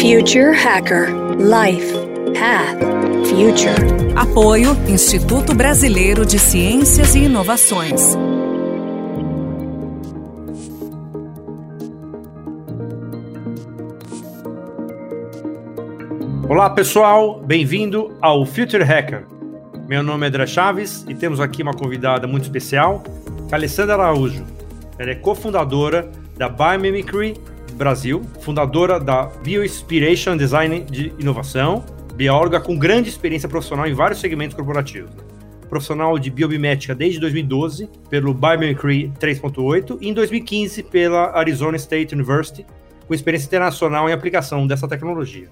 Future Hacker Life Path Future. Apoio Instituto Brasileiro de Ciências e Inovações. Olá pessoal, bem-vindo ao Future Hacker. Meu nome é André Chaves e temos aqui uma convidada muito especial, Alessandra Araújo. Ela é cofundadora da Biomimicry Brasil, fundadora da Bioinspiration Design de Inovação, bióloga com grande experiência profissional em vários segmentos corporativos. Profissional de biomimética desde 2012 pelo Biomimicry 3.8 e em 2015 pela Arizona State University, com experiência internacional em aplicação dessa tecnologia.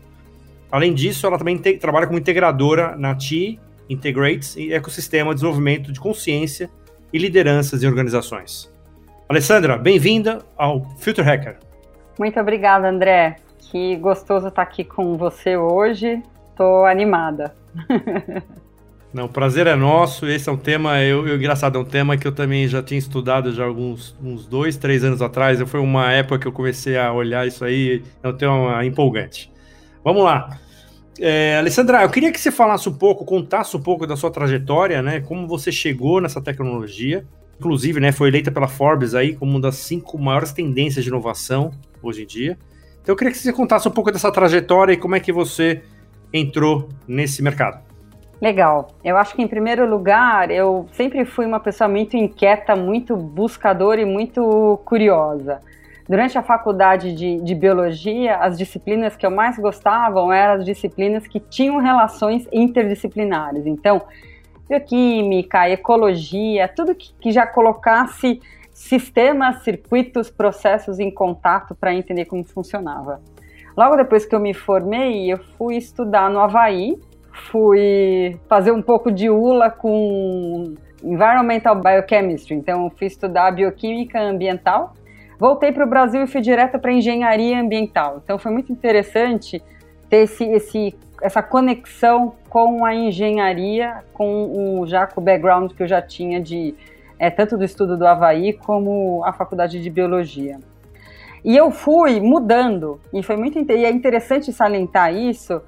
Além disso, ela também trabalha como integradora na TI Integrates e ecossistema de desenvolvimento de consciência e lideranças em organizações. Alessandra, bem-vinda ao Future Hacker. Muito obrigada, André. Que gostoso estar aqui com você hoje. Estou animada. Não, o prazer é nosso. Esse é um tema, eu, eu, engraçado, é um tema que eu também já tinha estudado já alguns uns dois, três anos atrás. Foi uma época que eu comecei a olhar isso aí. É um tema empolgante. Vamos lá. É, Alessandra, eu queria que você falasse um pouco, contasse um pouco da sua trajetória, né? Como você chegou nessa tecnologia. Inclusive, né, foi eleita pela Forbes aí como uma das cinco maiores tendências de inovação hoje em dia. Então eu queria que você contasse um pouco dessa trajetória e como é que você entrou nesse mercado. Legal. Eu acho que, em primeiro lugar, eu sempre fui uma pessoa muito inquieta, muito buscadora e muito curiosa. Durante a faculdade de, de, biologia, as disciplinas que eu mais gostava eram as disciplinas que tinham relações interdisciplinares. Então, bioquímica, ecologia, tudo que, que já colocasse sistemas, circuitos, processos em contato para entender como funcionava. Logo depois que eu me formei, eu fui estudar no Havaí, fui fazer um pouco de ULA com Environmental Biochemistry, então fui estudar bioquímica ambiental Voltei para o Brasil e fui direto para engenharia ambiental. Então foi muito interessante ter esse, esse, essa conexão com a engenharia, com o já com o background que eu já tinha de é, tanto do estudo do Havaí como a faculdade de biologia. E eu fui mudando, e foi muito e é interessante salientar isso,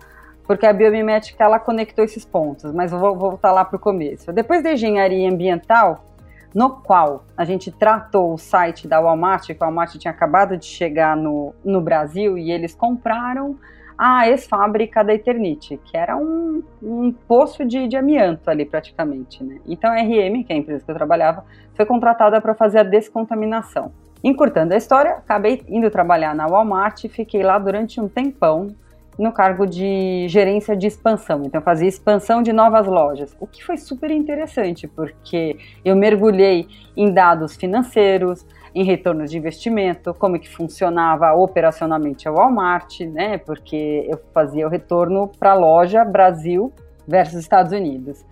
porque a biomimética ela conectou esses pontos, mas eu vou voltar lá para o começo. Depois da engenharia ambiental, no qual a gente tratou o site da Walmart, que a Walmart tinha acabado de chegar no, no Brasil e eles compraram a ex-fábrica da Eternite, que era um, um poço de, de, amianto ali praticamente. Né? Então a RM, que é a empresa que eu trabalhava, foi contratada para fazer a descontaminação. Encurtando a história, acabei indo trabalhar na Walmart, fiquei lá durante um tempão, no cargo de gerência de expansão. Então, fazia expansão de novas lojas, o que foi super interessante, porque eu mergulhei em dados financeiros, em retornos de investimento, como que funcionava operacionalmente a Walmart, né? Porque eu fazia o retorno para a loja Brasil versus Estados Unidos.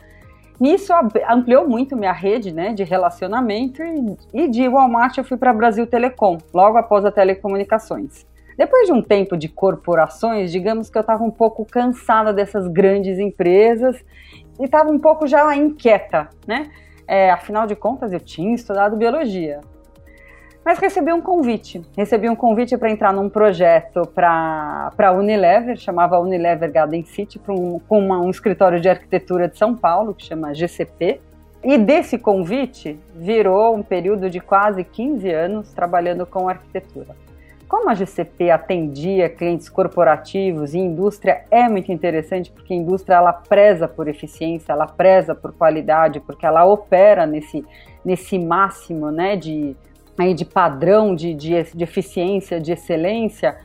Nisso ampliou muito minha rede né, de relacionamento e, e de Walmart eu fui para Brasil Telecom, logo após a telecomunicações. Depois de um tempo de corporações, digamos que eu estava um pouco cansada dessas grandes empresas e estava um pouco já inquieta, né? É, afinal de contas, eu tinha estudado biologia. Mas recebi um convite. Recebi um convite para entrar num projeto para a Unilever, chamava Unilever Garden City, um, com uma, um escritório de arquitetura de São Paulo, que chama GCP. E desse convite virou um período de quase 15 anos trabalhando com arquitetura. Como a GCP atendia clientes corporativos e indústria é muito interessante porque a indústria ela preza por eficiência, ela preza por qualidade, porque ela opera nesse, nesse máximo né, de, aí de padrão de, de, de eficiência, de excelência.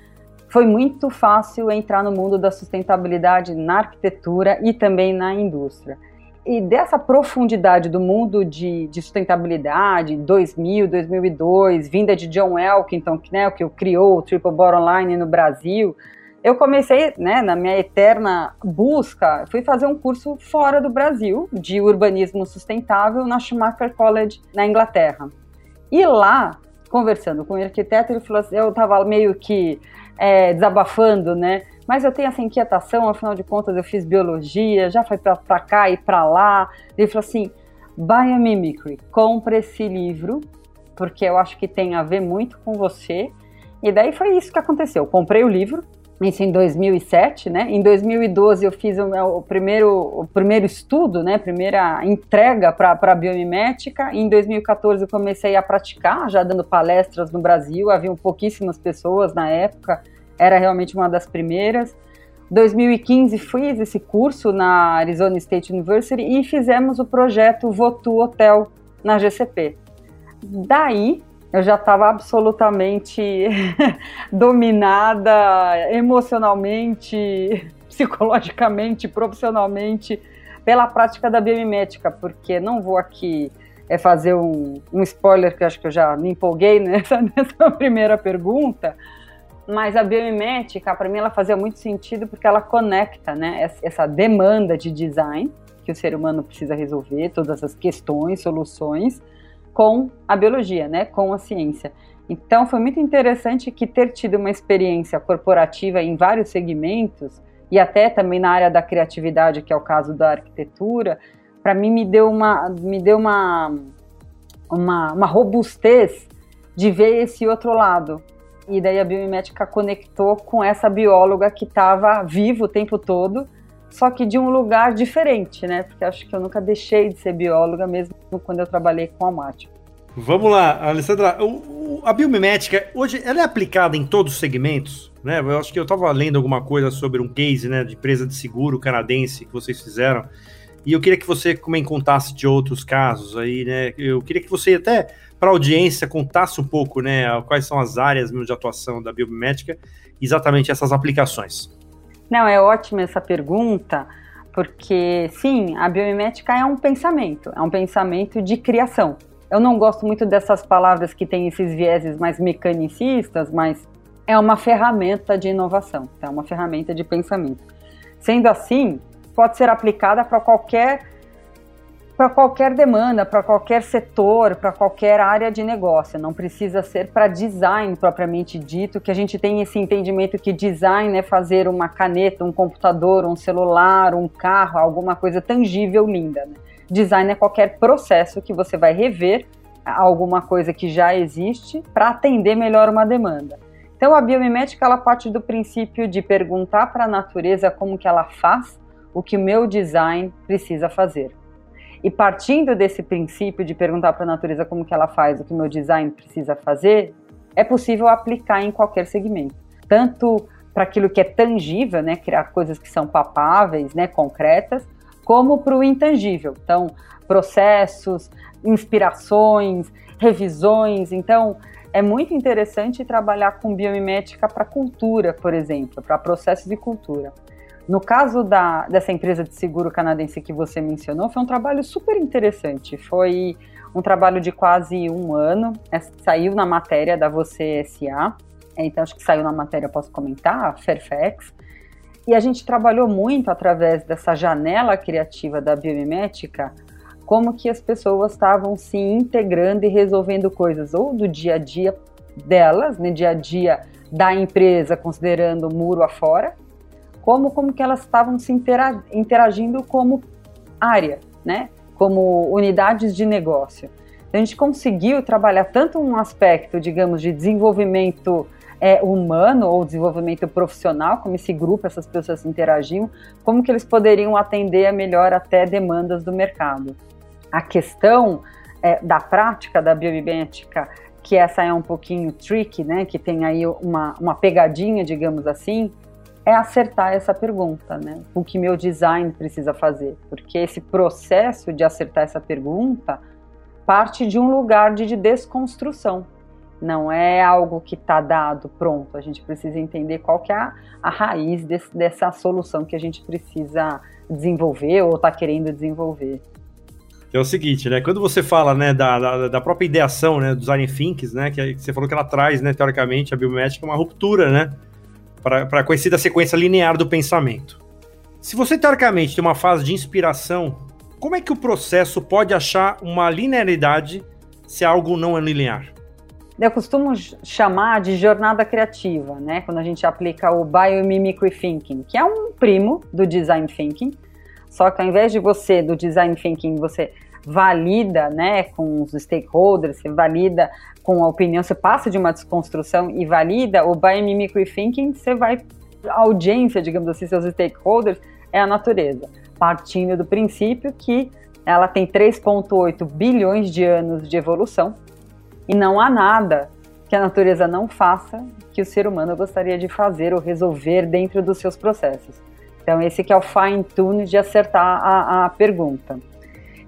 Foi muito fácil entrar no mundo da sustentabilidade na arquitetura e também na indústria e dessa profundidade do mundo de, de, sustentabilidade, 2000, 2002, vinda de John Elkington, que, né, que criou o Triple Bottom Line no Brasil, eu comecei, né, na minha eterna busca, fui fazer um curso fora do Brasil, de urbanismo sustentável, na Schumacher College, na Inglaterra. E lá, conversando com o arquiteto, ele falou assim, eu estava meio que é, desabafando, né, mas eu tenho essa inquietação, afinal de contas eu fiz biologia, já foi para cá e para lá. Ele falou assim: Biomimicry, compra esse livro, porque eu acho que tem a ver muito com você. E daí foi isso que aconteceu. Eu comprei o livro, isso em 2007, né? Em 2012 eu fiz o, meu, primeiro, o primeiro estudo, né? Primeira entrega para a biomimética. Em 2014 eu comecei a praticar, já dando palestras no Brasil. Haviam pouquíssimas pessoas na época. Era realmente uma das primeiras. 2015 fiz esse curso na Arizona State University e fizemos o projeto Votu Hotel na GCP. Daí eu já estava absolutamente dominada emocionalmente, psicologicamente, profissionalmente pela prática da biomimética, porque não vou aqui é fazer um, um spoiler que acho que eu já me empolguei nessa, nessa primeira pergunta, mas a biomimética, para mim, ela fazia muito sentido porque ela conecta né, essa demanda de design que o ser humano precisa resolver, todas as questões, soluções, com a biologia, né, com a ciência. Então foi muito interessante que ter tido uma experiência corporativa em vários segmentos e até também na área da criatividade, que é o caso da arquitetura, para mim me deu uma me deu uma, uma uma robustez de ver esse outro lado. E daí a biomimética conectou com essa bióloga que estava viva o tempo todo, só que de um lugar diferente, né? Porque acho que eu nunca deixei de ser bióloga, mesmo quando eu trabalhei com a Mate. Vamos lá, Alessandra. O, o, a biomimética, hoje, ela é aplicada em todos os segmentos? Né? Eu acho que eu estava lendo alguma coisa sobre um case né, de empresa de seguro canadense que vocês fizeram. E eu queria que você também contasse de outros casos aí, né? Eu queria que você até para a audiência contasse um pouco, né, quais são as áreas de atuação da biomimética, exatamente essas aplicações. Não, é ótima essa pergunta, porque sim, a biomimética é um pensamento, é um pensamento de criação. Eu não gosto muito dessas palavras que têm esses vieses mais mecanicistas, mas é uma ferramenta de inovação, é uma ferramenta de pensamento. Sendo assim, pode ser aplicada para qualquer para qualquer demanda, para qualquer setor, para qualquer área de negócio. Não precisa ser para design propriamente dito, que a gente tem esse entendimento que design é fazer uma caneta, um computador, um celular, um carro, alguma coisa tangível, linda. Né? Design é qualquer processo que você vai rever alguma coisa que já existe para atender melhor uma demanda. Então a biomimética ela parte do princípio de perguntar para a natureza como que ela faz o que o meu design precisa fazer. E partindo desse princípio de perguntar para a natureza como que ela faz o que meu design precisa fazer, é possível aplicar em qualquer segmento. Tanto para aquilo que é tangível, né, criar coisas que são papáveis, né, concretas, como para o intangível. Então, processos, inspirações, revisões. Então, é muito interessante trabalhar com biomimética para cultura, por exemplo, para processos de cultura. No caso da, dessa empresa de seguro canadense que você mencionou, foi um trabalho super interessante. Foi um trabalho de quase um ano, é, saiu na matéria da Você SA, então acho que saiu na matéria, posso comentar, Fairfax. E a gente trabalhou muito através dessa janela criativa da biomimética, como que as pessoas estavam se integrando e resolvendo coisas ou do dia a dia delas, no né, dia a dia da empresa, considerando o muro afora, como, como que elas estavam se interagindo como área, né? como unidades de negócio. Então, a gente conseguiu trabalhar tanto um aspecto, digamos, de desenvolvimento é, humano ou desenvolvimento profissional, como esse grupo, essas pessoas interagiam, como que eles poderiam atender melhor até demandas do mercado. A questão é, da prática da biomimética, que essa é um pouquinho tricky, né, que tem aí uma, uma pegadinha, digamos assim, é acertar essa pergunta, né? O que meu design precisa fazer? Porque esse processo de acertar essa pergunta parte de um lugar de, desconstrução. Não é algo que está dado, pronto. A gente precisa entender qual que é a, a raiz desse, dessa solução que a gente precisa desenvolver ou está querendo desenvolver. É o seguinte, né? Quando você fala, né, da, da, da própria ideação, né, do design thinking, né, que você falou que ela traz, né, teoricamente, a biométrica uma ruptura, né, para a sequência linear do pensamento. Se você teoricamente tem uma fase de inspiração, como é que o processo pode achar uma linearidade se algo não é linear? Eu costumo chamar de jornada criativa, né? Quando a gente aplica o biomimicry thinking, que é um primo do design thinking, só que ao invés de você do design thinking você valida, né, com os stakeholders, você valida com a opinião, você passa de uma desconstrução e valida o biomimicry thinking, você vai audiência, digamos assim, seus stakeholders, é a natureza, partindo do princípio que ela tem 3,8 bilhões de anos de evolução e não há nada que a natureza não faça que o ser humano gostaria de fazer ou resolver dentro dos seus processos. Então, esse que é o fine tune de acertar a, a pergunta.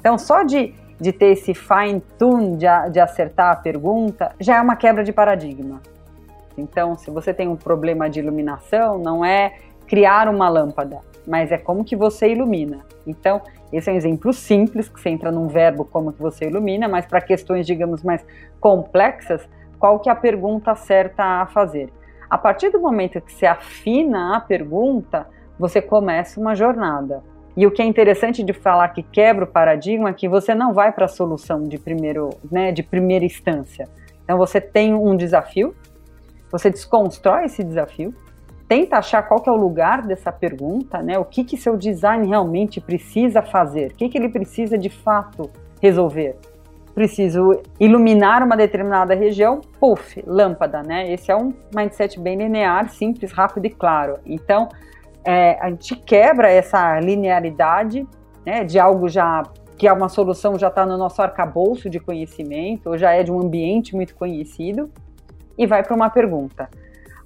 Então, só de, de ter esse fine tune de, de acertar a pergunta já é uma quebra de paradigma. Então, se você tem um problema de iluminação, não é criar uma lâmpada, mas é como que você ilumina. Então, esse é um exemplo simples, que você entra num verbo como que você ilumina, mas para questões, digamos, mais complexas, qual que é a pergunta certa a fazer? A partir do momento que você afina a pergunta, você começa uma jornada. E o que é interessante de falar que quebra o paradigma é que você não vai para a solução de primeiro, né, de primeira instância. Então você tem um desafio, você desconstrói esse desafio, tenta achar qual que é o lugar dessa pergunta, né? O que que seu design realmente precisa fazer? O que que ele precisa de fato resolver? Preciso iluminar uma determinada região, puff, lâmpada, né? Esse é um mindset bem linear, simples, rápido e claro. Então, é, a gente quebra essa linearidade né, de algo já que é uma solução já está no nosso arcabouço de conhecimento, ou já é de um ambiente muito conhecido, e vai para uma pergunta.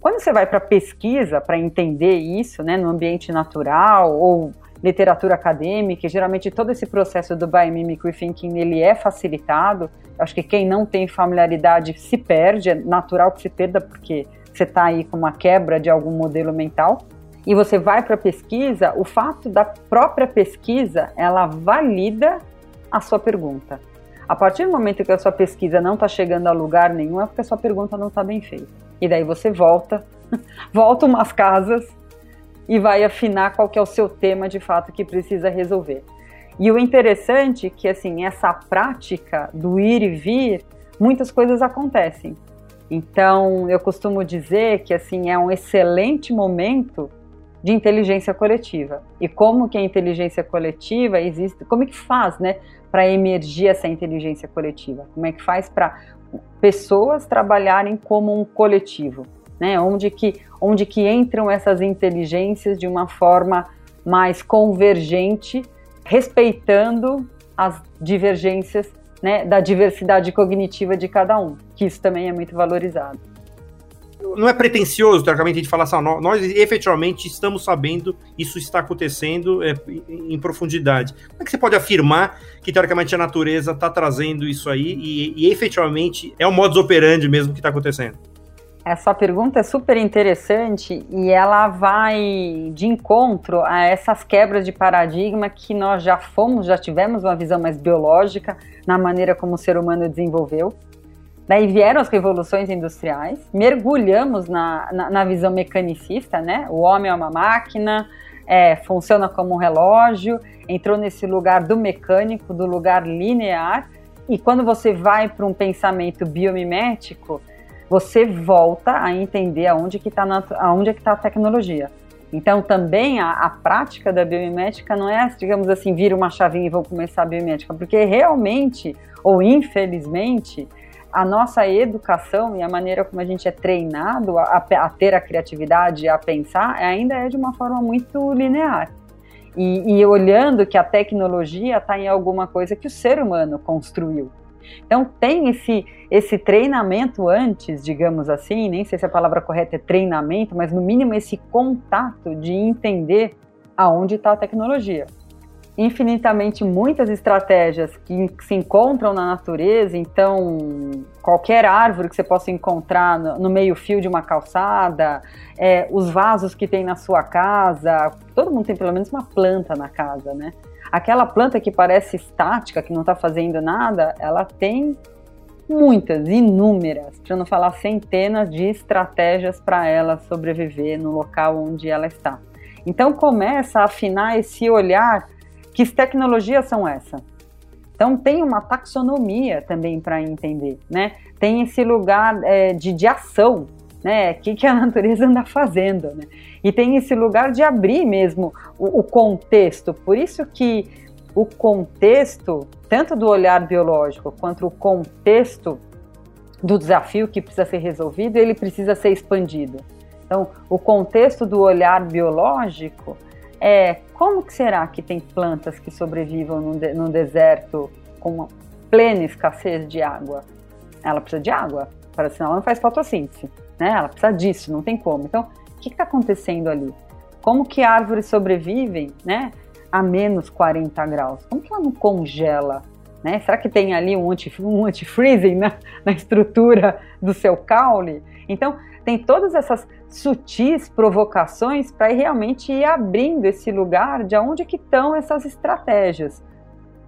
Quando você vai para pesquisa para entender isso, né, no ambiente natural ou literatura acadêmica, geralmente todo esse processo do biomimicry thinking ele é facilitado. acho que quem não tem familiaridade se perde, é natural que se perda porque você está aí com uma quebra de algum modelo mental e você vai para a pesquisa, o fato da própria pesquisa, ela valida a sua pergunta. A partir do momento que a sua pesquisa não está chegando a lugar nenhum, é porque a sua pergunta não está bem feita. E daí você volta, volta umas casas e vai afinar qual que é o seu tema de fato que precisa resolver. E o interessante é que assim, essa prática do ir e vir, muitas coisas acontecem. Então, eu costumo dizer que assim é um excelente momento de inteligência coletiva. E como que a inteligência coletiva existe, como é que faz, né, para emergir essa inteligência coletiva? Como é que faz para pessoas trabalharem como um coletivo, né? Onde que onde que entram essas inteligências de uma forma mais convergente, respeitando as divergências, né, da diversidade cognitiva de cada um, que isso também é muito valorizado não é pretencioso, teoricamente, a gente falar assim, nós, efetivamente estamos sabendo isso está acontecendo é, em, em, profundidade. Como é que você pode afirmar que, teoricamente, a natureza está trazendo isso aí e, e, efetivamente é o modus operandi mesmo que está acontecendo? Essa pergunta é super interessante e ela vai de encontro a essas quebras de paradigma que nós já fomos, já tivemos uma visão mais biológica na maneira como o ser humano desenvolveu Daí vieram as revoluções industriais, mergulhamos na, na, na visão mecanicista, né? O homem é uma máquina, é, funciona como um relógio, entrou nesse lugar do mecânico, do lugar linear, e quando você vai para um pensamento biomimético, você volta a entender aonde que está aonde é que tá a tecnologia. Então também a, a, prática da biomimética não é, digamos assim, vira uma chavinha e vou começar a biomimética, porque realmente ou infelizmente a nossa educação e a maneira como a gente é treinado a, a ter a criatividade, a pensar, ainda é de uma forma muito linear. E, e olhando que a tecnologia está em alguma coisa que o ser humano construiu. Então tem esse, esse treinamento antes, digamos assim, nem sei se a palavra correta é treinamento, mas no mínimo esse contato de entender aonde está a tecnologia infinitamente muitas estratégias que se encontram na natureza, então qualquer árvore que você possa encontrar no meio-fio de uma calçada, é, os vasos que tem na sua casa, todo mundo tem pelo menos uma planta na casa, né? Aquela planta que parece estática, que não está fazendo nada, ela tem muitas, inúmeras, para não falar centenas de estratégias para ela sobreviver no local onde ela está. Então começa a afinar esse olhar que tecnologias são essas? Então tem uma taxonomia também para entender, né? Tem esse lugar é, de, de ação, né? O que, que a natureza anda fazendo, né? E tem esse lugar de abrir mesmo o, o contexto. Por isso que o contexto, tanto do olhar biológico quanto o contexto do desafio que precisa ser resolvido, ele precisa ser expandido. Então, o contexto do olhar biológico é como que será que tem plantas que sobrevivam no, de, no deserto com plena escassez de água? Ela precisa de água, para senão ela não faz fotossíntese, né? Ela precisa disso, não tem como. Então, o que está acontecendo ali? Como que árvores sobrevivem, né? A menos 40 graus? Como que ela não congela? Né? Será que tem ali um anti-freezing um anti na, na estrutura do seu caule? Então, tem todas essas sutis provocações para realmente ir abrindo esse lugar de onde que estão essas estratégias.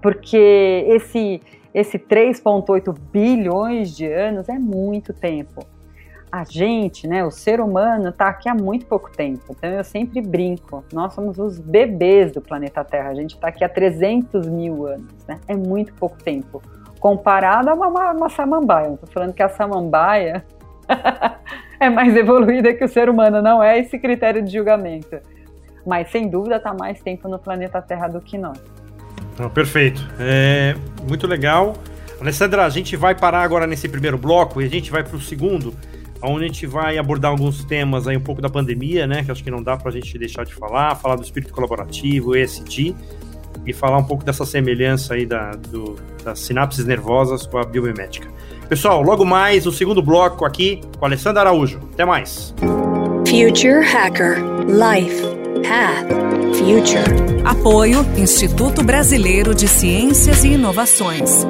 Porque esse, esse 3,8 bilhões de anos é muito tempo. A gente, né, o ser humano, está aqui há muito pouco tempo. Então eu sempre brinco, nós somos os bebês do planeta Terra. A gente está aqui há 300 mil anos. Né? É muito pouco tempo. Comparado a uma, uma, uma samambaia. Estou falando que a samambaia é mais evoluída que o ser humano, não é esse critério de julgamento. Mas sem dúvida está mais tempo no planeta Terra do que nós. Perfeito. É, muito legal. Alessandra, a gente vai parar agora nesse primeiro bloco e a gente vai para o segundo, onde a gente vai abordar alguns temas aí um pouco da pandemia, né? Que acho que não dá para a gente deixar de falar, falar do espírito colaborativo, ESG, e falar um pouco dessa semelhança aí da, do, das sinapses nervosas com a biomimética. Pessoal, logo mais o segundo bloco aqui com Alessandra Araújo. Até mais. Future Hacker Life Path Future. Apoio Instituto Brasileiro de Ciências e Inovações.